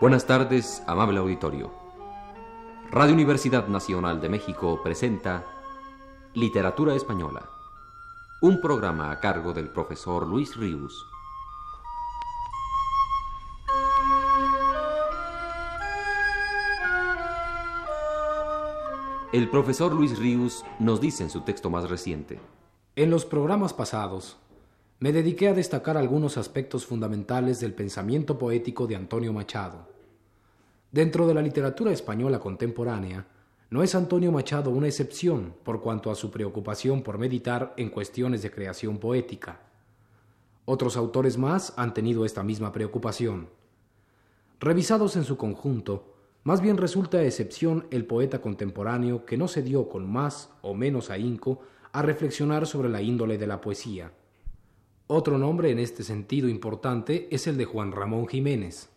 Buenas tardes, amable auditorio. Radio Universidad Nacional de México presenta Literatura Española, un programa a cargo del profesor Luis Ríos. El profesor Luis Ríos nos dice en su texto más reciente. En los programas pasados, me dediqué a destacar algunos aspectos fundamentales del pensamiento poético de Antonio Machado. Dentro de la literatura española contemporánea, no es Antonio Machado una excepción por cuanto a su preocupación por meditar en cuestiones de creación poética. Otros autores más han tenido esta misma preocupación. Revisados en su conjunto, más bien resulta excepción el poeta contemporáneo que no se dio con más o menos ahínco a reflexionar sobre la índole de la poesía. Otro nombre en este sentido importante es el de Juan Ramón Jiménez.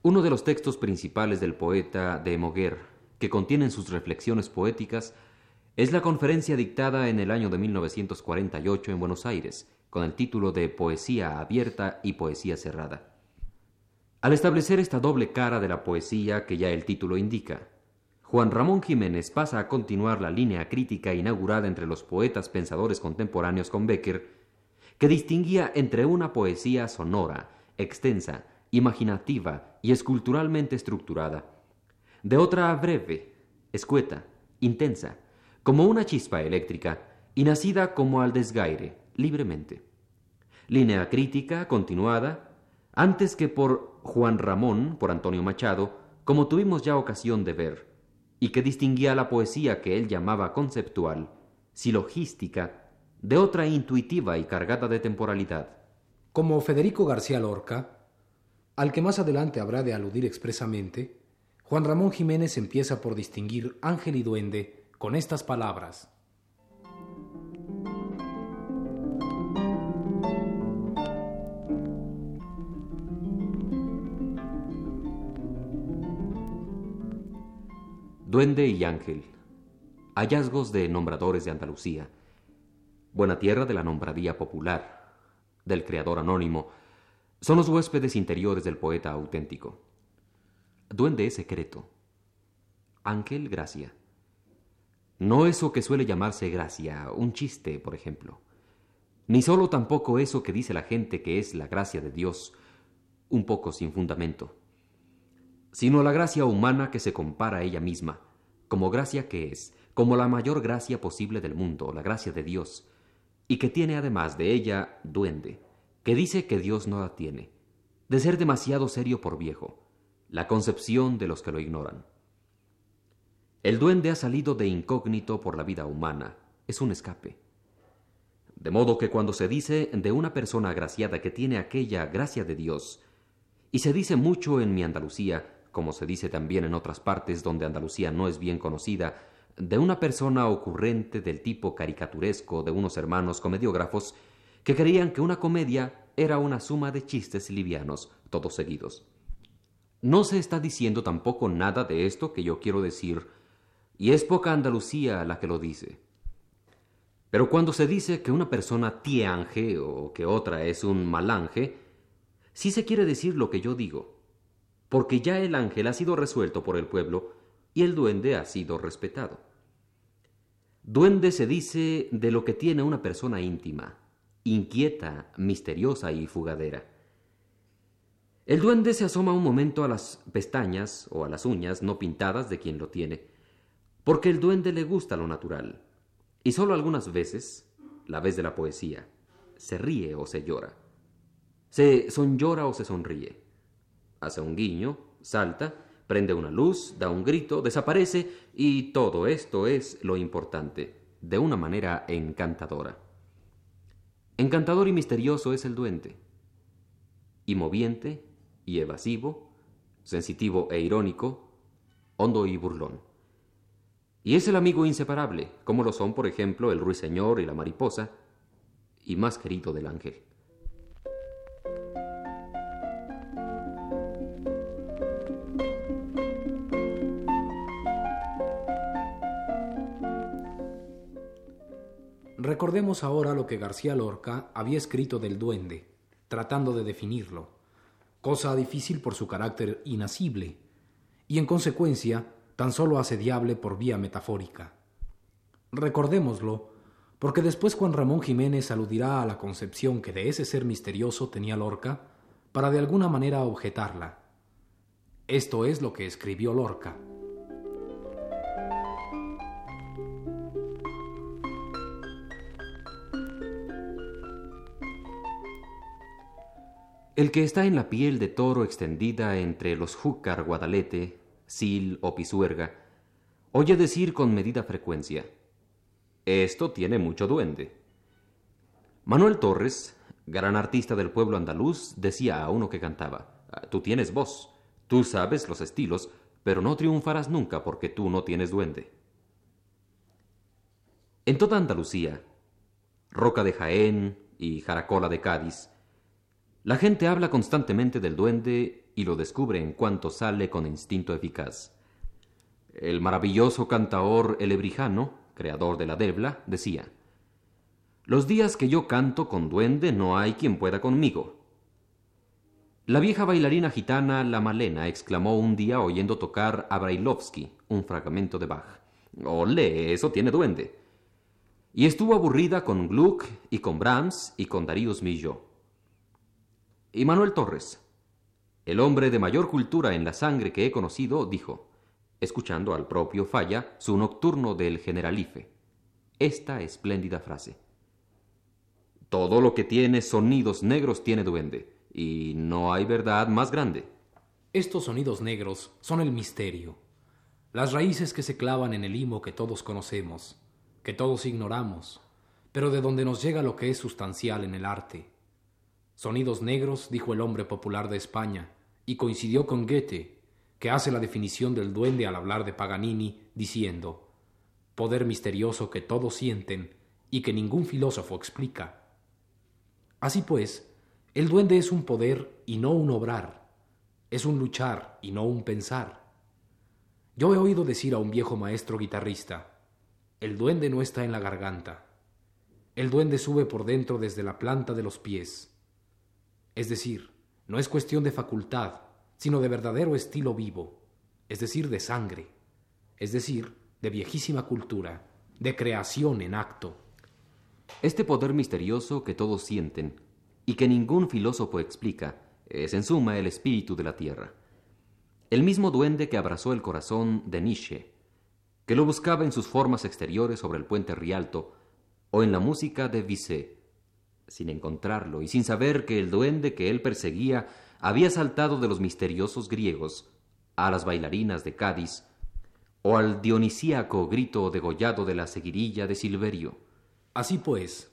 Uno de los textos principales del poeta de Moguer, que contienen sus reflexiones poéticas, es la conferencia dictada en el año de 1948 en Buenos Aires, con el título de Poesía abierta y Poesía cerrada. Al establecer esta doble cara de la poesía que ya el título indica, Juan Ramón Jiménez pasa a continuar la línea crítica inaugurada entre los poetas pensadores contemporáneos con Becker que distinguía entre una poesía sonora, extensa, imaginativa y esculturalmente estructurada, de otra breve, escueta, intensa, como una chispa eléctrica y nacida como al desgaire, libremente. Línea crítica continuada, antes que por Juan Ramón, por Antonio Machado, como tuvimos ya ocasión de ver, y que distinguía la poesía que él llamaba conceptual, silogística de otra intuitiva y cargada de temporalidad. Como Federico García Lorca, al que más adelante habrá de aludir expresamente, Juan Ramón Jiménez empieza por distinguir ángel y duende con estas palabras. Duende y ángel. Hallazgos de nombradores de Andalucía buena tierra de la nombradía popular, del creador anónimo, son los huéspedes interiores del poeta auténtico. Duende secreto. Ángel, gracia. No eso que suele llamarse gracia, un chiste, por ejemplo. Ni solo tampoco eso que dice la gente que es la gracia de Dios, un poco sin fundamento, sino la gracia humana que se compara a ella misma, como gracia que es, como la mayor gracia posible del mundo, la gracia de Dios, y que tiene además de ella duende, que dice que Dios no la tiene, de ser demasiado serio por viejo, la concepción de los que lo ignoran. El duende ha salido de incógnito por la vida humana, es un escape. De modo que cuando se dice de una persona agraciada que tiene aquella gracia de Dios, y se dice mucho en mi Andalucía, como se dice también en otras partes donde Andalucía no es bien conocida, de una persona ocurrente del tipo caricaturesco de unos hermanos comediógrafos que creían que una comedia era una suma de chistes livianos, todos seguidos. No se está diciendo tampoco nada de esto que yo quiero decir, y es poca Andalucía la que lo dice. Pero cuando se dice que una persona tiange o que otra es un malange, sí se quiere decir lo que yo digo, porque ya el ángel ha sido resuelto por el pueblo y el duende ha sido respetado. Duende se dice de lo que tiene una persona íntima, inquieta, misteriosa y fugadera. El duende se asoma un momento a las pestañas o a las uñas no pintadas de quien lo tiene, porque el duende le gusta lo natural, y solo algunas veces, la vez de la poesía, se ríe o se llora. Se sonllora o se sonríe. Hace un guiño, salta, prende una luz, da un grito, desaparece y todo esto es lo importante, de una manera encantadora. Encantador y misterioso es el duende, y moviente y evasivo, sensitivo e irónico, hondo y burlón. Y es el amigo inseparable, como lo son, por ejemplo, el ruiseñor y la mariposa, y más querido del ángel. Recordemos ahora lo que García Lorca había escrito del duende, tratando de definirlo, cosa difícil por su carácter inasible, y en consecuencia tan solo asediable por vía metafórica. Recordémoslo, porque después Juan Ramón Jiménez aludirá a la concepción que de ese ser misterioso tenía Lorca para de alguna manera objetarla. Esto es lo que escribió Lorca. El que está en la piel de toro extendida entre los júcar guadalete, sil o pisuerga, oye decir con medida frecuencia, esto tiene mucho duende. Manuel Torres, gran artista del pueblo andaluz, decía a uno que cantaba, tú tienes voz, tú sabes los estilos, pero no triunfarás nunca porque tú no tienes duende. En toda Andalucía, Roca de Jaén y Jaracola de Cádiz, la gente habla constantemente del duende y lo descubre en cuanto sale con instinto eficaz. El maravilloso cantaor elebrijano, creador de la debla, decía, Los días que yo canto con duende no hay quien pueda conmigo. La vieja bailarina gitana La Malena exclamó un día oyendo tocar a Brailovsky un fragmento de Bach. Ole, eso tiene duende. Y estuvo aburrida con Gluck y con Brahms y con Darius Milhaud. Y Manuel Torres, el hombre de mayor cultura en la sangre que he conocido, dijo, escuchando al propio Falla su nocturno del Generalife, esta espléndida frase. Todo lo que tiene sonidos negros tiene duende, y no hay verdad más grande. Estos sonidos negros son el misterio, las raíces que se clavan en el limo que todos conocemos, que todos ignoramos, pero de donde nos llega lo que es sustancial en el arte, Sonidos negros, dijo el hombre popular de España, y coincidió con Goethe, que hace la definición del duende al hablar de Paganini, diciendo poder misterioso que todos sienten y que ningún filósofo explica. Así pues, el duende es un poder y no un obrar, es un luchar y no un pensar. Yo he oído decir a un viejo maestro guitarrista, el duende no está en la garganta, el duende sube por dentro desde la planta de los pies es decir, no es cuestión de facultad, sino de verdadero estilo vivo, es decir, de sangre, es decir, de viejísima cultura, de creación en acto. Este poder misterioso que todos sienten y que ningún filósofo explica es en suma el espíritu de la tierra. El mismo duende que abrazó el corazón de Nietzsche, que lo buscaba en sus formas exteriores sobre el puente Rialto o en la música de Bizet, sin encontrarlo y sin saber que el duende que él perseguía había saltado de los misteriosos griegos a las bailarinas de Cádiz o al dionisíaco grito degollado de la seguirilla de Silverio. Así pues,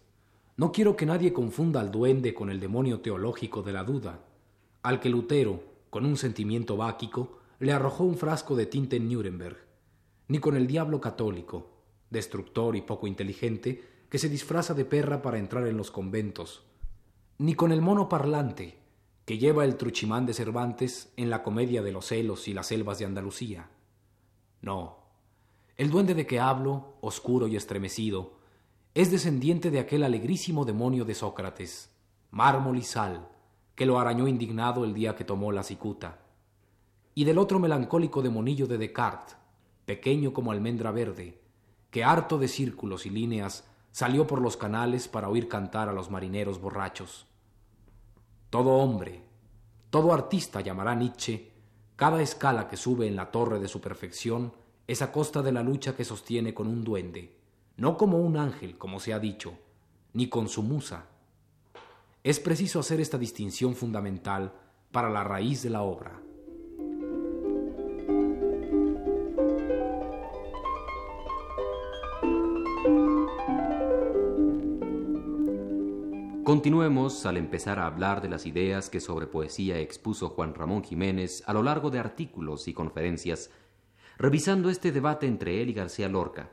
no quiero que nadie confunda al duende con el demonio teológico de la duda, al que Lutero, con un sentimiento báquico, le arrojó un frasco de tinta en Nuremberg, ni con el diablo católico, destructor y poco inteligente, que se disfraza de perra para entrar en los conventos, ni con el mono parlante que lleva el truchimán de Cervantes en la comedia de los celos y las selvas de Andalucía. No, el duende de que hablo, oscuro y estremecido, es descendiente de aquel alegrísimo demonio de Sócrates, mármol y sal, que lo arañó indignado el día que tomó la cicuta, y del otro melancólico demonillo de Descartes, pequeño como almendra verde, que harto de círculos y líneas salió por los canales para oír cantar a los marineros borrachos. Todo hombre, todo artista llamará Nietzsche cada escala que sube en la torre de su perfección es a costa de la lucha que sostiene con un duende, no como un ángel, como se ha dicho, ni con su musa. Es preciso hacer esta distinción fundamental para la raíz de la obra. Continuemos al empezar a hablar de las ideas que sobre poesía expuso Juan Ramón Jiménez a lo largo de artículos y conferencias, revisando este debate entre él y García Lorca.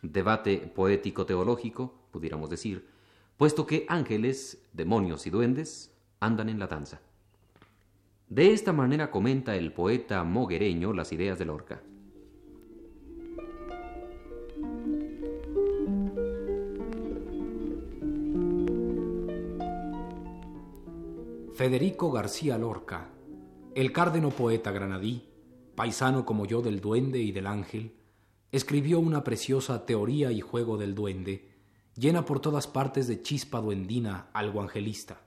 Debate poético-teológico, pudiéramos decir, puesto que ángeles, demonios y duendes andan en la danza. De esta manera comenta el poeta moguereño las ideas de Lorca. Federico García Lorca, el cárdeno poeta granadí, paisano como yo del duende y del ángel, escribió una preciosa teoría y juego del duende, llena por todas partes de chispa duendina algo angelista.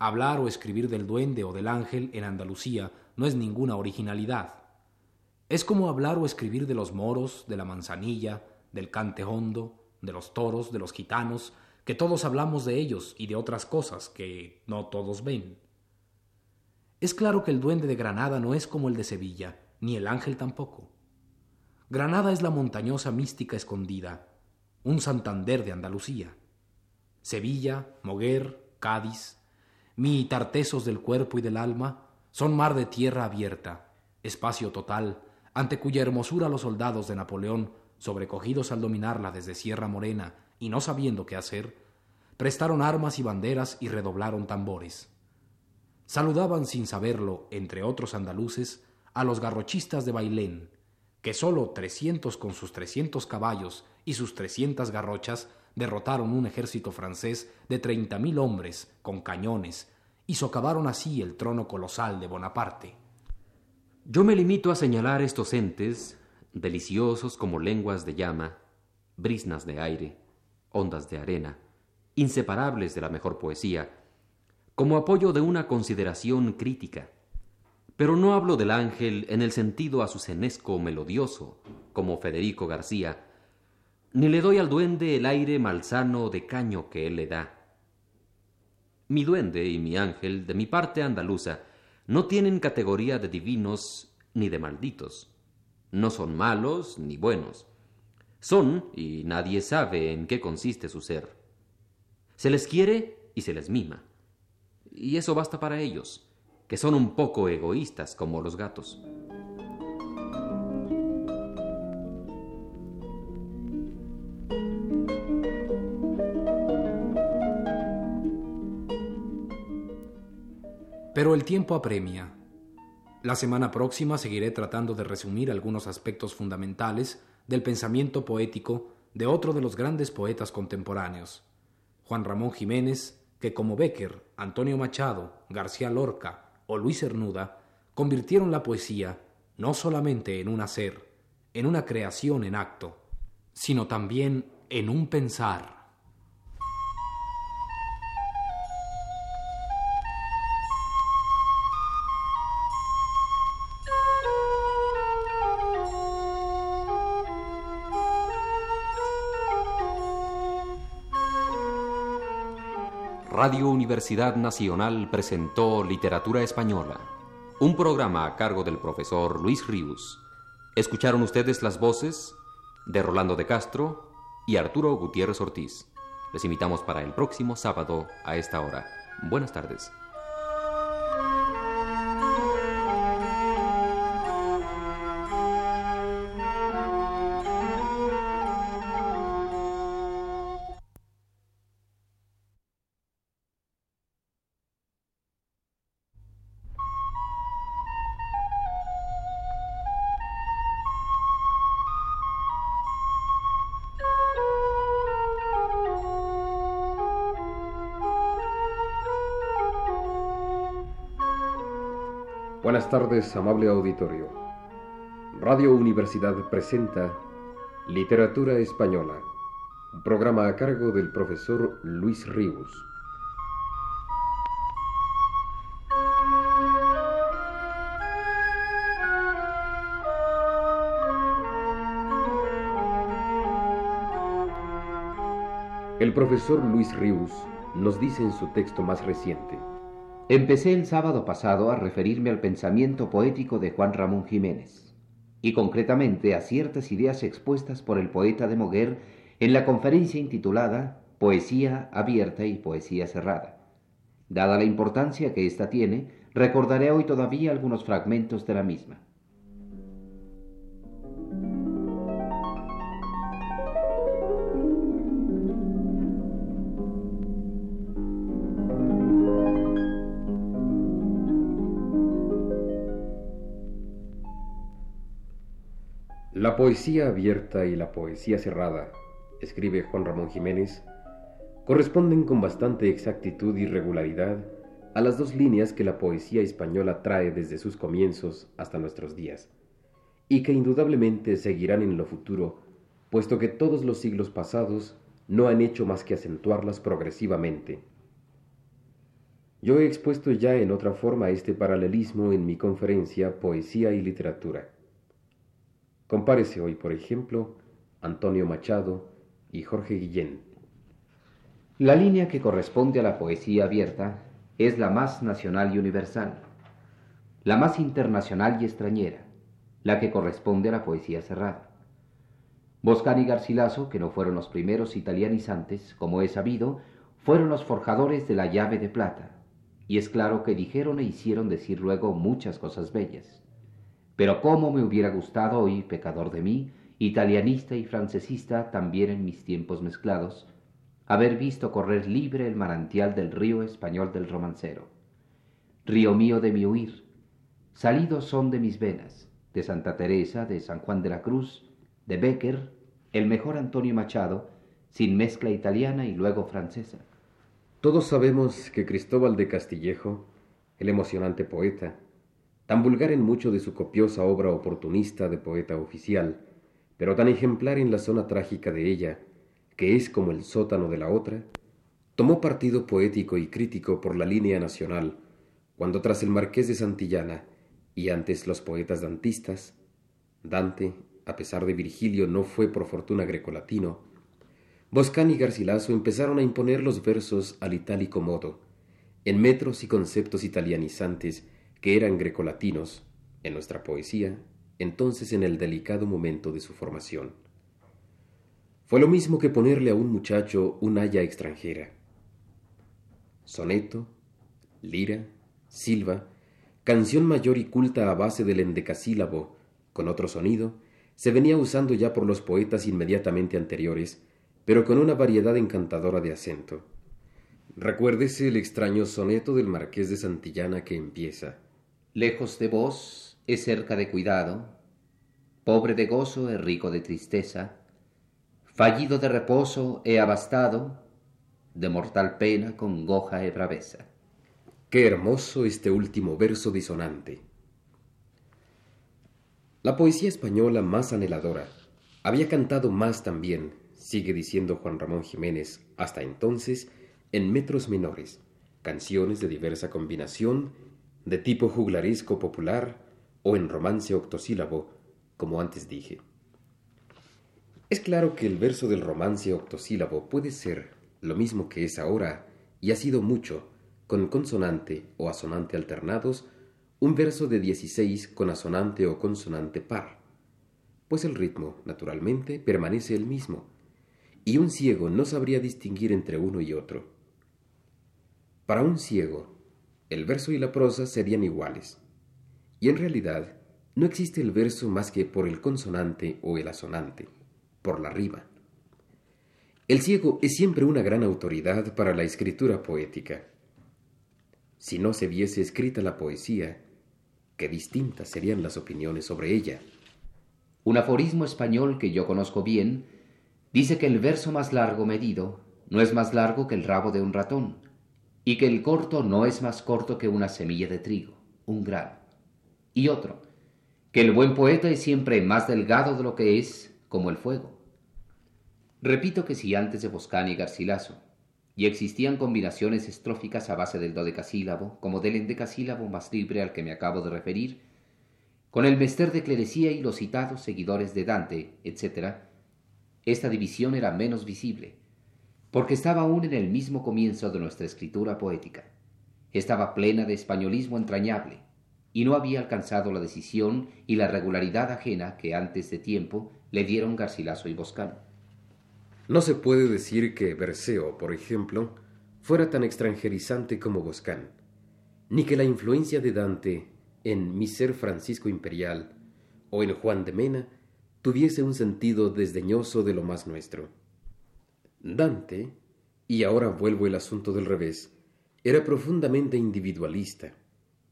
Hablar o escribir del duende o del ángel en Andalucía no es ninguna originalidad. Es como hablar o escribir de los moros, de la manzanilla, del cante hondo, de los toros, de los gitanos, que todos hablamos de ellos y de otras cosas que no todos ven. Es claro que el duende de Granada no es como el de Sevilla, ni el ángel tampoco. Granada es la montañosa mística escondida, un Santander de Andalucía. Sevilla, Moguer, Cádiz, mi tartesos del cuerpo y del alma, son mar de tierra abierta, espacio total, ante cuya hermosura los soldados de Napoleón, sobrecogidos al dominarla desde Sierra Morena y no sabiendo qué hacer, prestaron armas y banderas y redoblaron tambores. Saludaban sin saberlo, entre otros andaluces, a los garrochistas de Bailén, que sólo trescientos con sus trescientos caballos y sus trescientas garrochas derrotaron un ejército francés de treinta mil hombres con cañones y socavaron así el trono colosal de Bonaparte. Yo me limito a señalar estos entes, deliciosos como lenguas de llama, brisnas de aire, ondas de arena, inseparables de la mejor poesía, como apoyo de una consideración crítica. Pero no hablo del ángel en el sentido azucenesco melodioso, como Federico García, ni le doy al duende el aire malsano de caño que él le da. Mi duende y mi ángel, de mi parte andaluza, no tienen categoría de divinos ni de malditos. No son malos ni buenos. Son, y nadie sabe en qué consiste su ser. Se les quiere y se les mima. Y eso basta para ellos, que son un poco egoístas como los gatos. Pero el tiempo apremia. La semana próxima seguiré tratando de resumir algunos aspectos fundamentales del pensamiento poético de otro de los grandes poetas contemporáneos, Juan Ramón Jiménez, que como Becker, Antonio Machado, García Lorca o Luis Cernuda convirtieron la poesía no solamente en un hacer, en una creación en acto, sino también en un pensar. Radio Universidad Nacional presentó Literatura Española, un programa a cargo del profesor Luis Ríos. Escucharon ustedes las voces de Rolando de Castro y Arturo Gutiérrez Ortiz. Les invitamos para el próximo sábado a esta hora. Buenas tardes. Buenas tardes, amable auditorio. Radio Universidad presenta Literatura Española, un programa a cargo del profesor Luis Ríos. El profesor Luis Ríos nos dice en su texto más reciente, Empecé el sábado pasado a referirme al pensamiento poético de Juan Ramón Jiménez, y concretamente a ciertas ideas expuestas por el poeta de Moguer en la conferencia intitulada Poesía abierta y poesía cerrada. Dada la importancia que ésta tiene, recordaré hoy todavía algunos fragmentos de la misma. La poesía abierta y la poesía cerrada, escribe Juan Ramón Jiménez, corresponden con bastante exactitud y regularidad a las dos líneas que la poesía española trae desde sus comienzos hasta nuestros días, y que indudablemente seguirán en lo futuro, puesto que todos los siglos pasados no han hecho más que acentuarlas progresivamente. Yo he expuesto ya en otra forma este paralelismo en mi conferencia Poesía y Literatura. Compárese hoy, por ejemplo, Antonio Machado y Jorge Guillén. La línea que corresponde a la poesía abierta es la más nacional y universal, la más internacional y extrañera, la que corresponde a la poesía cerrada. Boscani y Garcilaso, que no fueron los primeros italianizantes, como he sabido, fueron los forjadores de la llave de plata, y es claro que dijeron e hicieron decir luego muchas cosas bellas. Pero cómo me hubiera gustado hoy, pecador de mí, italianista y francesista también en mis tiempos mezclados, haber visto correr libre el manantial del río español del romancero. Río mío de mi huir, salidos son de mis venas, de Santa Teresa, de San Juan de la Cruz, de Becker, el mejor Antonio Machado, sin mezcla italiana y luego francesa. Todos sabemos que Cristóbal de Castillejo, el emocionante poeta, tan vulgar en mucho de su copiosa obra oportunista de poeta oficial, pero tan ejemplar en la zona trágica de ella, que es como el sótano de la otra, tomó partido poético y crítico por la línea nacional, cuando tras el marqués de Santillana y antes los poetas dantistas, Dante, a pesar de Virgilio, no fue por fortuna grecolatino, Boscán y Garcilaso empezaron a imponer los versos al itálico modo, en metros y conceptos italianizantes que eran grecolatinos, en nuestra poesía, entonces en el delicado momento de su formación. Fue lo mismo que ponerle a un muchacho un haya extranjera. Soneto, lira, silva, canción mayor y culta a base del endecasílabo, con otro sonido, se venía usando ya por los poetas inmediatamente anteriores, pero con una variedad encantadora de acento. Recuérdese el extraño soneto del marqués de Santillana que empieza. Lejos de vos, es cerca de cuidado, pobre de gozo, es rico de tristeza, fallido de reposo, he abastado, de mortal pena, congoja e braveza. Qué hermoso este último verso disonante. La poesía española más anheladora había cantado más también, sigue diciendo Juan Ramón Jiménez, hasta entonces, en metros menores, canciones de diversa combinación, de tipo juglaresco popular o en romance octosílabo, como antes dije. Es claro que el verso del romance octosílabo puede ser lo mismo que es ahora, y ha sido mucho, con consonante o asonante alternados, un verso de 16 con asonante o consonante par, pues el ritmo, naturalmente, permanece el mismo, y un ciego no sabría distinguir entre uno y otro. Para un ciego, el verso y la prosa serían iguales, y en realidad no existe el verso más que por el consonante o el asonante, por la rima. El ciego es siempre una gran autoridad para la escritura poética. Si no se viese escrita la poesía, qué distintas serían las opiniones sobre ella. Un aforismo español que yo conozco bien dice que el verso más largo medido no es más largo que el rabo de un ratón, y que el corto no es más corto que una semilla de trigo, un grano. Y otro, que el buen poeta es siempre más delgado de lo que es como el fuego. Repito que si antes de Boscán y Garcilaso y existían combinaciones estróficas a base del dodecasílabo, como del endecasílabo más libre al que me acabo de referir, con el mester de clerecía y los citados seguidores de Dante, etc., esta división era menos visible, porque estaba aún en el mismo comienzo de nuestra escritura poética. Estaba plena de españolismo entrañable, y no había alcanzado la decisión y la regularidad ajena que antes de tiempo le dieron Garcilaso y Boscán. No se puede decir que Berceo, por ejemplo, fuera tan extranjerizante como Boscán, ni que la influencia de Dante en Mi ser Francisco Imperial o en Juan de Mena tuviese un sentido desdeñoso de lo más nuestro. Dante, y ahora vuelvo el asunto del revés, era profundamente individualista,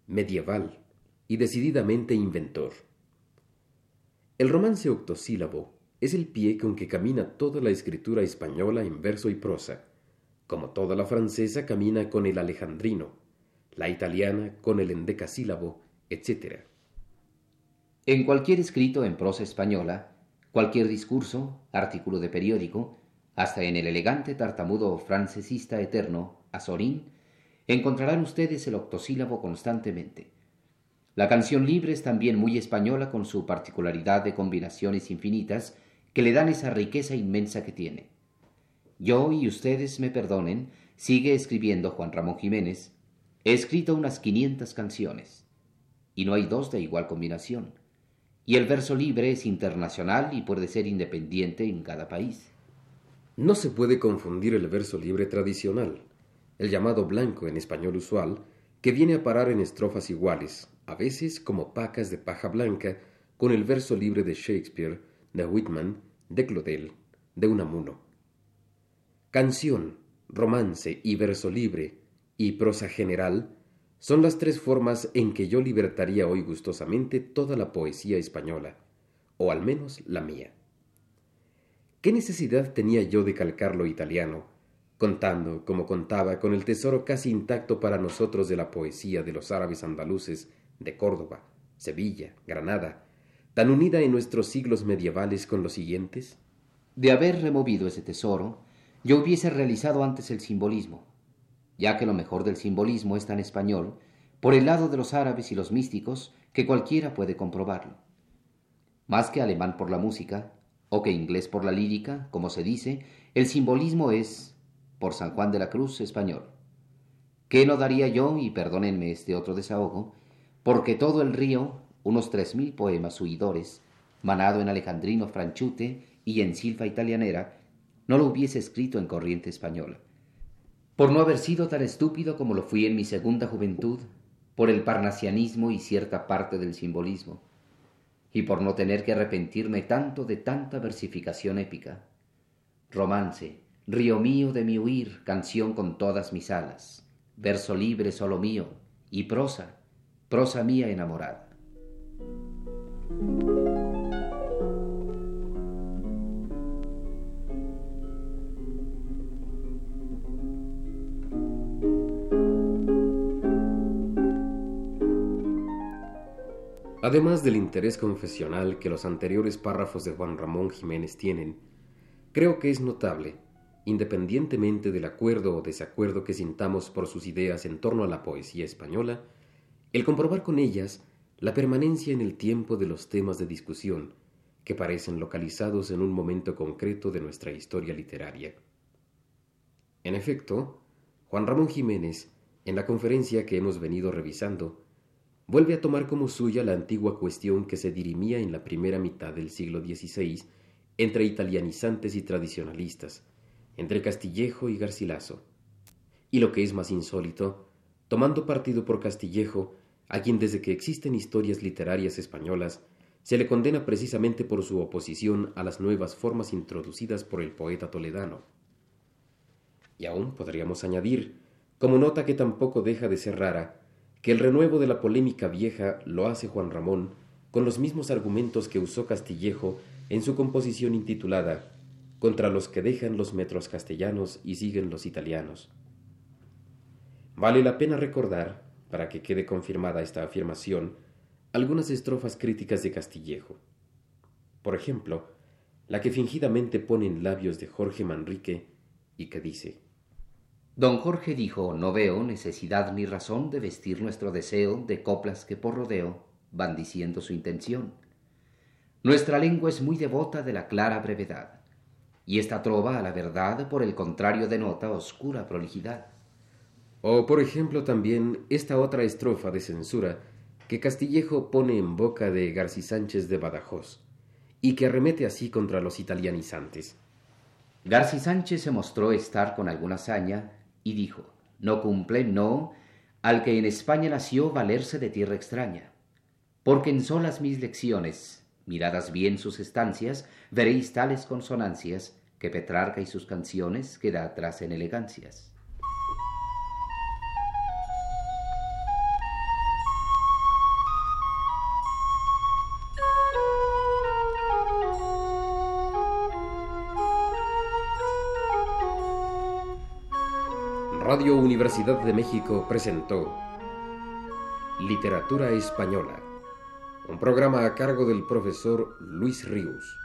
medieval y decididamente inventor. El romance octosílabo es el pie con que camina toda la escritura española en verso y prosa, como toda la francesa camina con el alejandrino, la italiana con el endecasílabo, etc. En cualquier escrito en prosa española, cualquier discurso, artículo de periódico, hasta en el elegante tartamudo francesista eterno, Azorín, encontrarán ustedes el octosílabo constantemente. La canción libre es también muy española con su particularidad de combinaciones infinitas que le dan esa riqueza inmensa que tiene. Yo y ustedes me perdonen, sigue escribiendo Juan Ramón Jiménez, he escrito unas quinientas canciones, y no hay dos de igual combinación. Y el verso libre es internacional y puede ser independiente en cada país. No se puede confundir el verso libre tradicional, el llamado blanco en español usual, que viene a parar en estrofas iguales, a veces como pacas de paja blanca, con el verso libre de Shakespeare, de Whitman, de Claudel, de Unamuno. Canción, romance y verso libre, y prosa general, son las tres formas en que yo libertaría hoy gustosamente toda la poesía española, o al menos la mía. ¿Qué necesidad tenía yo de calcar lo italiano, contando, como contaba, con el tesoro casi intacto para nosotros de la poesía de los árabes andaluces de Córdoba, Sevilla, Granada, tan unida en nuestros siglos medievales con los siguientes? De haber removido ese tesoro, yo hubiese realizado antes el simbolismo, ya que lo mejor del simbolismo está en español, por el lado de los árabes y los místicos, que cualquiera puede comprobarlo. Más que alemán por la música, o que inglés por la lírica, como se dice, el simbolismo es por San Juan de la Cruz español. ¿Qué no daría yo, y perdónenme este otro desahogo, porque todo el río, unos tres mil poemas huidores, manado en alejandrino franchute y en silfa italianera, no lo hubiese escrito en corriente española? Por no haber sido tan estúpido como lo fui en mi segunda juventud, por el parnasianismo y cierta parte del simbolismo, y por no tener que arrepentirme tanto de tanta versificación épica. Romance, Río mío de mi huir, canción con todas mis alas, verso libre solo mío, y prosa, prosa mía enamorada. Además del interés confesional que los anteriores párrafos de Juan Ramón Jiménez tienen, creo que es notable independientemente del acuerdo o desacuerdo que sintamos por sus ideas en torno a la poesía española, el comprobar con ellas la permanencia en el tiempo de los temas de discusión que parecen localizados en un momento concreto de nuestra historia literaria. En efecto, Juan Ramón Jiménez, en la conferencia que hemos venido revisando, vuelve a tomar como suya la antigua cuestión que se dirimía en la primera mitad del siglo XVI entre italianizantes y tradicionalistas, entre Castillejo y Garcilaso. Y lo que es más insólito, tomando partido por Castillejo, a quien desde que existen historias literarias españolas, se le condena precisamente por su oposición a las nuevas formas introducidas por el poeta toledano. Y aún podríamos añadir, como nota que tampoco deja de ser rara, que el renuevo de la polémica vieja lo hace Juan Ramón con los mismos argumentos que usó Castillejo en su composición intitulada contra los que dejan los metros castellanos y siguen los italianos. Vale la pena recordar, para que quede confirmada esta afirmación, algunas estrofas críticas de Castillejo. Por ejemplo, la que fingidamente pone en labios de Jorge Manrique y que dice Don Jorge dijo, no veo necesidad ni razón de vestir nuestro deseo de coplas que por rodeo van diciendo su intención. Nuestra lengua es muy devota de la clara brevedad y esta trova a la verdad, por el contrario, denota oscura prolijidad. O, por ejemplo, también esta otra estrofa de censura que Castillejo pone en boca de García Sánchez de Badajoz, y que arremete así contra los italianizantes. García Sánchez se mostró estar con alguna hazaña y dijo, no cumple, no, al que en España nació valerse de tierra extraña, porque en solas mis lecciones Miradas bien sus estancias, veréis tales consonancias que Petrarca y sus canciones queda atrás en elegancias. Radio Universidad de México presentó Literatura Española, un programa a cargo del profesor Luis Ríos.